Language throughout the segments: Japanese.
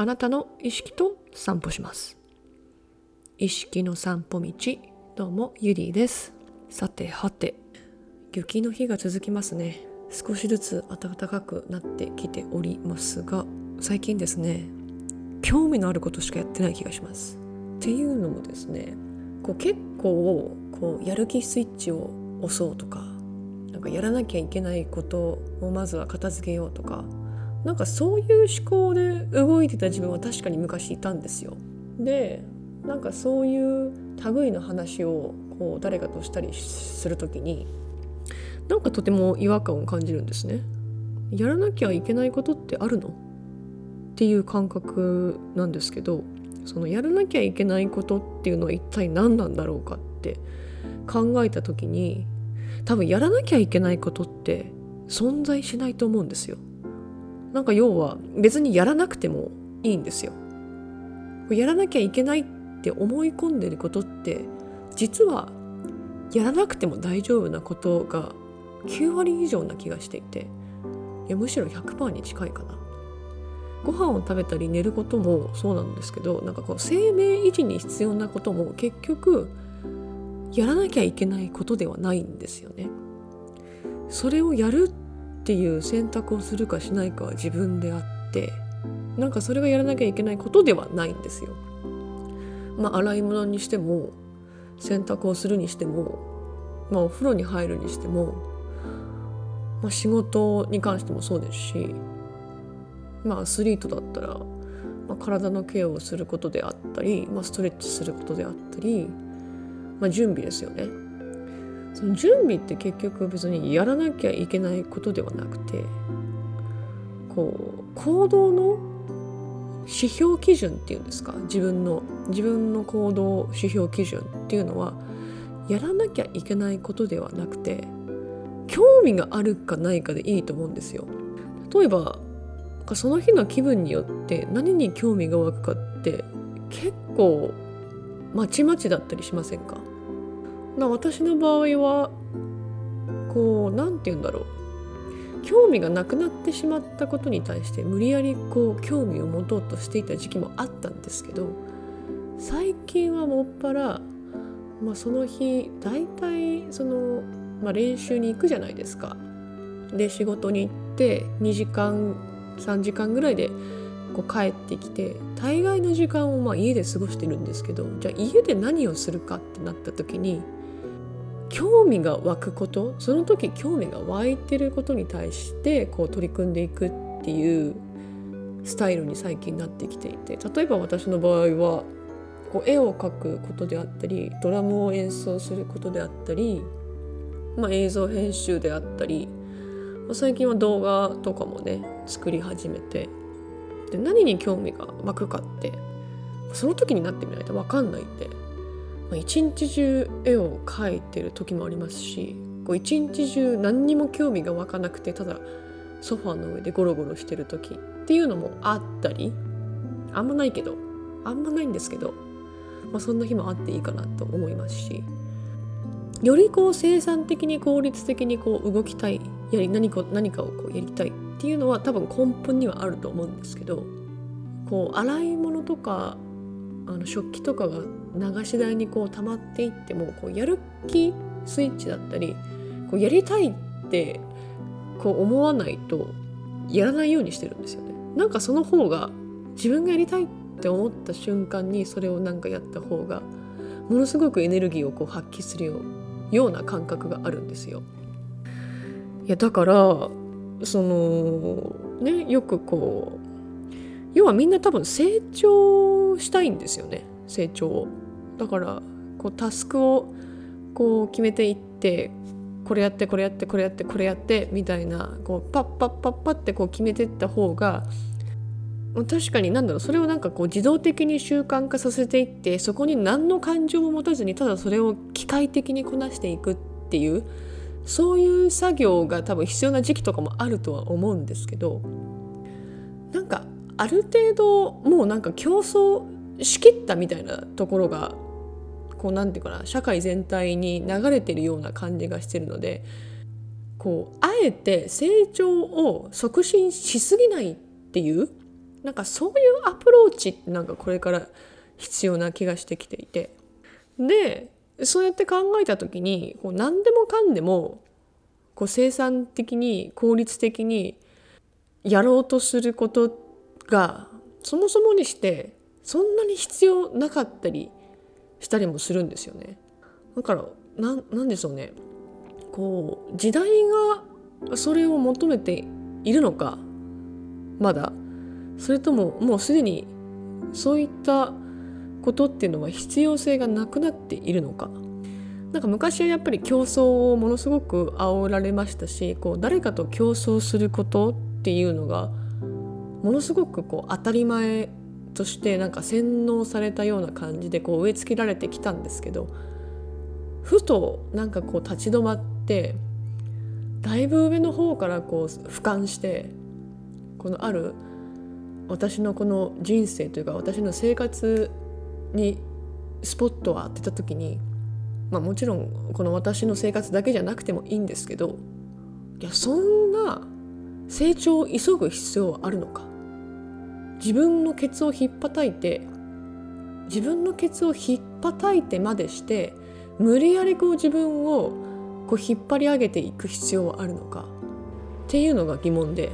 あなたの意識と散歩します。意識の散歩道。どうもゆりです。さてはて雪の日が続きますね。少しずつ暖かくなってきておりますが最近ですね興味のあることしかやってない気がします。っていうのもですねこう結構こうやる気スイッチを押そうとかなんかやらなきゃいけないことをまずは片付けようとかなんかそういう思考で動いてた自分は確かに昔いたんですよ。でなんかそういう類の話をこう誰かとしたりする時になんかとても違和感を感じるんですね。やらなきゃいけないことってあるの？っていう感覚なんですけどそのやらなきゃいけないことっていうのは一体何なんだろうかって考えた時に多分やらなきゃいけないことって存在しないと思うんですよ。なんか要は別にやらなくてもいいんですよ。やらなきゃいけないって思い込んでることって実はやらなくても大丈夫なことが9割以上な気がしていていやむしろ100%に近いかな。ご飯を食べたり寝ることもそうなんですけどなんかこう生命維持に必要なことも結局やらなきゃいけないことではないんですよね。それをやるっていう選択をするかしないかは自分であってなんかそれがやらなきゃいけないことではないんですよ。まあ洗い物にしても洗濯をするにしても、まあ、お風呂に入るにしても、まあ、仕事に関してもそうですし、まあ、アスリートだったら、まあ、体のケアをすることであったり、まあ、ストレッチすることであったり、まあ、準備ですよね。その準備って結局別にやらなきゃいけないことではなくてこう行動の指標基準っていうんですか？自分の自分の行動指標基準っていうのはやらなきゃいけないことではなくて興味があるかないかでいいと思うんですよ。例えばその日の気分によって何に興味が湧くかって結構まちまちだったりしませんか？な私の場合はこう何て言うんだろう興味がなくなってしまったことに対して無理やりこう興味を持とうとしていた時期もあったんですけど最近はもっぱら、まあ、その日大体その、まあ、練習に行くじゃないですか。で仕事に行って2時間3時間ぐらいでこう帰ってきて大概の時間をまあ家で過ごしてるんですけどじゃあ家で何をするかってなった時に興味が湧くことその時興味が湧いてることに対してこう取り組んでいくっていうスタイルに最近なってきていて例えば私の場合はこう絵を描くことであったりドラムを演奏することであったり、まあ、映像編集であったり、まあ、最近は動画とかもね作り始めてで何に興味が湧くかってその時になってみないと分かんないんでまあ、一日中絵を描いてる時もありますし一日中何にも興味が湧かなくてただソファーの上でゴロゴロしてる時っていうのもあったりあんまないけどあんまないんですけど、まあ、そんな日もあっていいかなと思いますしよりこう生産的に効率的にこう動きたいやり何か何かをこうやりたいっていうのは多分根本にはあると思うんですけどこう洗い物とかあの食器とかが流し台にこう溜まっていってもこうやる気スイッチだったりこうやりたいってこう思わないとやらないようにしてるんですよね。なんかその方が自分がやりたいって思った瞬間にそれをなんかやった方がものすごくエネルギーをこう発揮するような感覚があるんですよ。いやだからそのねよくこう要はみんな多分成長したいんですよね。成長を。だからこうタスクをこう決めていってこれやってこれやってこれやってこれやってみたいなこうパッパッパッパってこう決めてった方が確かに何だろうそれをなんかこう自動的に習慣化させていってそこに何の感情も持たずにただそれを機械的にこなしていくっていうそういう作業が多分必要な時期とかもあるとは思うんですけどなんかある程度もうなんか競争しきったみたいなところがこうなんていうかな社会全体に流れてるような感じがしてるのでこうあえて成長を促進しすぎないっていうなんかそういうアプローチってなんかこれから必要な気がしてきて。いてでそうやって考えた時にこう何でもかんでもこう生産的に効率的にやろうとすることがそもそもにしてそんなに必要なかったりしたりもするんですよね。だからななんでしょうね。こう時代がそれを求めているのかまだ。それとももうすでにそういったことっていうのは必要性がなくなっているのか。なんか昔はやっぱり競争をものすごく煽られましたしこう誰かと競争することっていうのがものすごくこう当たり前としてなんか洗脳されたような感じでこう植え付けられてきたんですけどふとなんかこう立ち止まってだいぶ上の方からこう俯瞰してこのある私のこの人生というか私の生活にスポットを当てた時に、まあ、もちろんこの私の生活だけじゃなくてもいいんですけどいやそんな成長を急ぐ必要はあるのか。自分のケツをひっぱたいて自分のケツをひっぱたいてまでして無理やりこう自分をこう引っ張り上げていく必要はあるのかっていうのが疑問で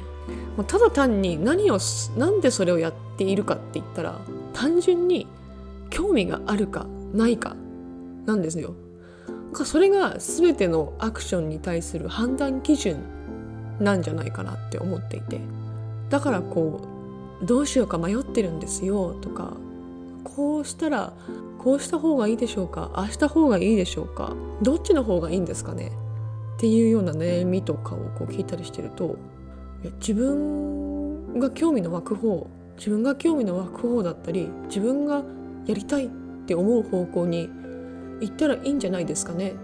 ただ単に何をなんでそれをやっているかって言ったら単純に興味があるかないかなんですよ。それが全てのアクションに対する判断基準なんじゃないかなって思っていてだからこうどうしようか迷ってるんですよとかこうしたらこうした方がいいでしょうかあした方がいいでしょうかどっちの方がいいんですかねっていうような悩みとかをこう聞いたりしてると自分が興味の湧く方自分が興味の湧く方だったり自分がやりたいって思う方向に行ったらいいんじゃないですかね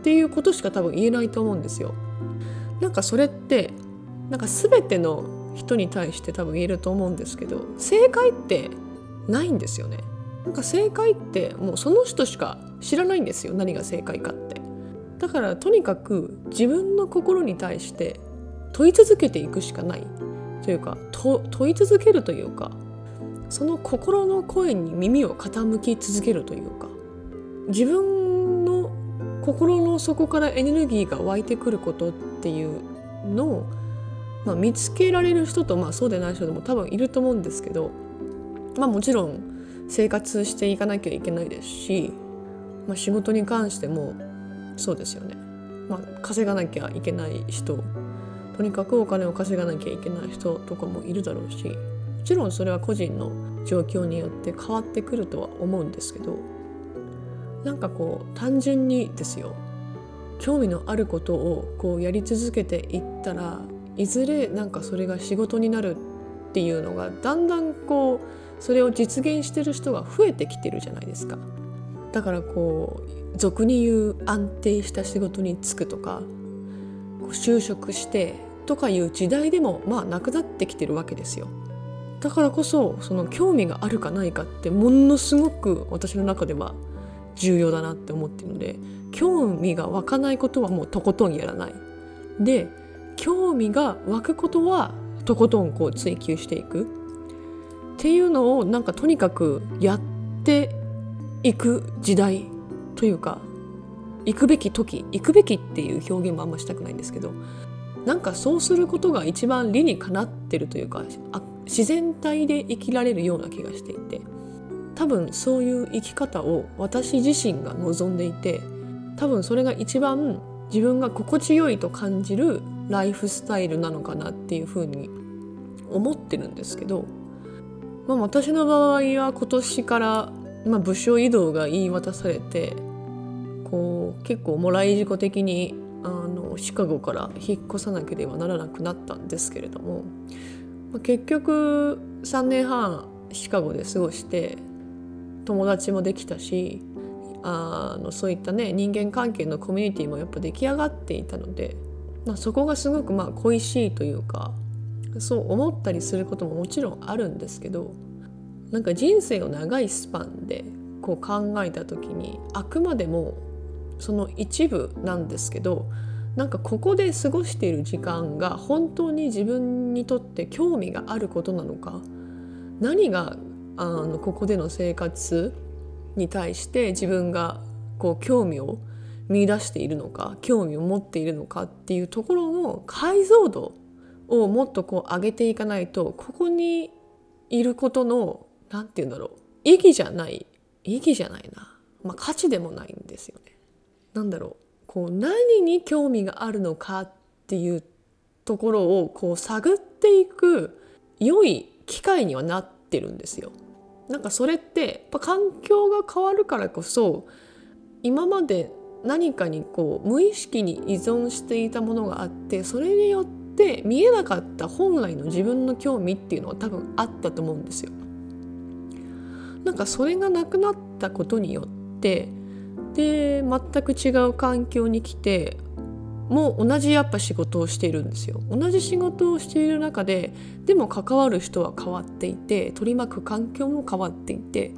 っていうことしか多分言えないと思うんですよ。なんかそれってなんか全ての人に対して多分言えると思うんですけど正解ってないんですよね。なんか正解ってもうその人しか知らないんですよ何が正解かって。だからとにかく自分の心に対して問い続けていくしかないというか問い続けるというかその心の声に耳を傾き続けるというか自分の心の底からエネルギーが湧いてくることっていうのを、まあ、見つけられる人と、まあ、そうでない人でも多分いると思うんですけど、まあ、もちろん生活していかなきゃいけないですし、まあ、仕事に関してもそうですよね、まあ、稼がなきゃいけない人とにかくお金を稼がなきゃいけない人とかもいるだろうしもちろんそれは個人の状況によって変わってくるとは思うんですけどなんかこう単純にですよ。興味のあることをこうやり続けていったらいずれなんかそれが仕事になるっていうのがだんだんこうそれを実現してる人が増えてきてるじゃないですか。だからこう俗に言う安定した仕事に就くとか就職してとかいう時代でもまあなくなってきてるわけですよ。だからこそその興味があるかないかってものすごく私の中では重要だなって思ってるので興味が湧かないことはもうとことんやらない。で興味が湧くことはとことんこう追求していく。っていうのをなんかとにかくやっていく時代というか行くべき時行くべきっていう表現もあんましたくないんですけどなんかそうすることが一番理にかなってるというか自然体で生きられるような気がしていて多分そういう生き方を私自身が望んでいて多分それが一番自分が心地よいと感じるライフスタイルなのかなっていうふうに思ってるんですけど、まあ、私の場合は今年から、まあ、部署移動が言い渡されてこう結構もらい事故的にあのシカゴから引っ越さなければならなくなったんですけれども、まあ、結局3年半シカゴで過ごして友達もできたしあのそういったね人間関係のコミュニティもやっぱ出来上がっていたので、そこがすごくまあ恋しいというかそう思ったりすることももちろんあるんですけどなんか人生を長いスパンでこう考えた時にあくまでもその一部なんですけどなんかここで過ごしている時間が本当に自分にとって興味があることなのか何があのここでの生活に対して自分がこう興味を見出しているのか興味を持っているのかっていうところの解像度をもっとこう上げていかないとここにいることの何て言うんだろう意義じゃない意義じゃないな、まあ、価値でもないんですよね。なんだろうこう何に興味があるのかっていうところをこう探っていく良い機会にはなってるんですよ。なんかそれってやっぱ環境が変わるからこそ今まで何かにこう無意識に依存していたものがあってそれによって見えなかった本来の自分の興味っていうのは多分あったと思うんですよ。なんかそれがなくなったことによってで全く違う環境に来てもう同じやっぱ仕事をしているんですよ同じ仕事をしている中ででも関わる人は変わっていて取り巻く環境も変わっていて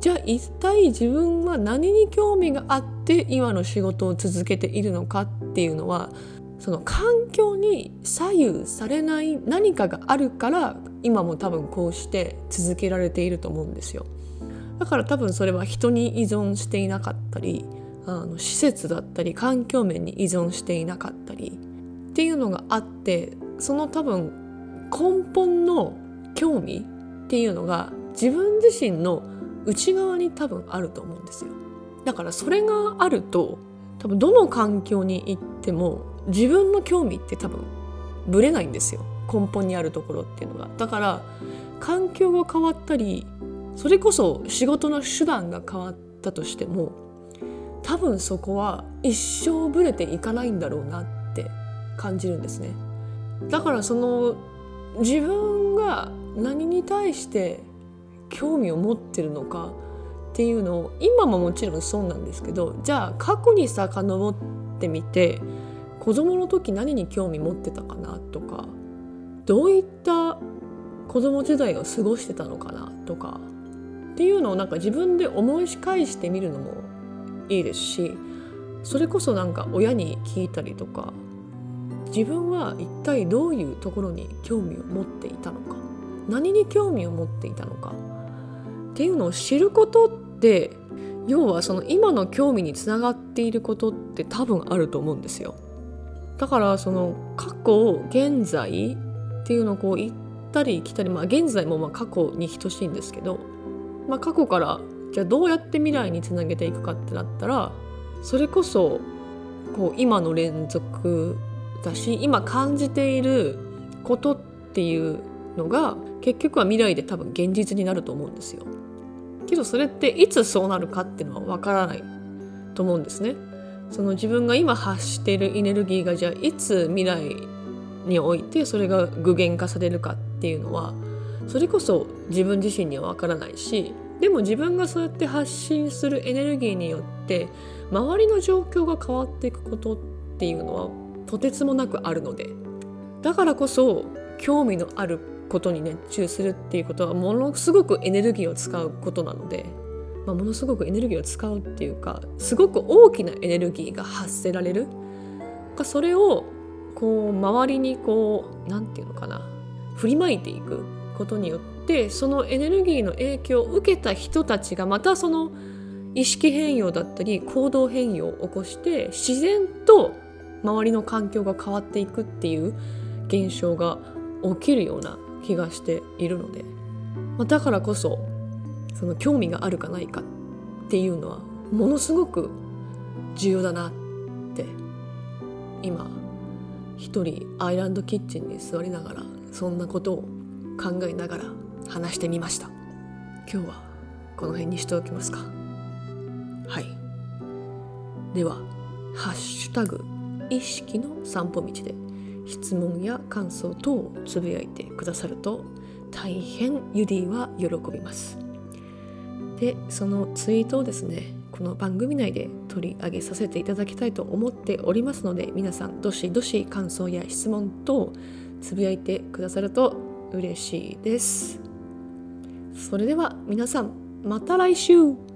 じゃあ一体自分は何に興味があって今の仕事を続けているのかっていうのはその環境に左右されない何かがあるから今も多分こうして続けられていると思うんですよ。だから多分それは人に依存していなかったりあの施設だったり環境面に依存していなかったりっていうのがあってその多分根本の興味っていうのが自分自身の内側に多分あると思うんですよ。だからそれがあると多分どの環境に行っても自分の興味って多分ぶれないんですよ。根本にあるところっていうのが。だから環境が変わったりそれこそ仕事の手段が変わったとしても多分そこは一生ぶれていかないんだろうなって感じるんですね。だからその自分が何に対して興味を持ってるのかっていうのを今ももちろんそうなんですけどじゃあ過去に遡ってみて子供の時何に興味持ってたかなとかどういった子供時代を過ごしてたのかなとかっていうのをなんか自分で思い返してみるのもいいですしそれこそなんか親に聞いたりとか自分は一体どういうところに興味を持っていたのか何に興味を持っていたのかっていうのを知ることって要はその今の興味につながっていることって多分あると思うんですよ。だからその過去現在っていうのをこう行ったり来たりまあ現在もまあ過去に等しいんですけどまあ、過去からじゃあどうやって未来につなげていくかってなったらそれこそこう今の連続だし今感じていることっていうのが結局は未来で多分現実になると思うんですよ。けどそれっていつそうなるかっていうのはわからないと思うんですね。その自分が今発しているエネルギーがじゃあいつ未来においてそれが具現化されるかっていうのはそれこそ自分自身にはわからないしでも自分がそうやって発信するエネルギーによって周りの状況が変わっていくことっていうのはとてつもなくあるのでだからこそ興味のあることに熱中するっていうことはものすごくエネルギーを使うことなので、まあ、ものすごくエネルギーを使うっていうかすごく大きなエネルギーが発せられる。それをこう周りにこう何て言うのかな振りまいていくことによってそのエネルギーの影響を受けた人たちがまたその意識変容だったり行動変容を起こして自然と周りの環境が変わっていくっていう現象が起きるような気がしているので、まあ、だからこそその興味があるかないかっていうのはものすごく重要だなって今一人アイランドキッチンに座りながらそんなことを考えながら話してみました。今日はこの辺にしておきますか。はい。では「ハッシュタグ意識の散歩道」で質問や感想等をつぶやいてくださると大変ユディは喜びます。でそのツイートをですねこの番組内で取り上げさせていただきたいと思っておりますので皆さんどしどし感想や質問等つぶやいてくださると嬉しいです。それでは皆さんまた来週。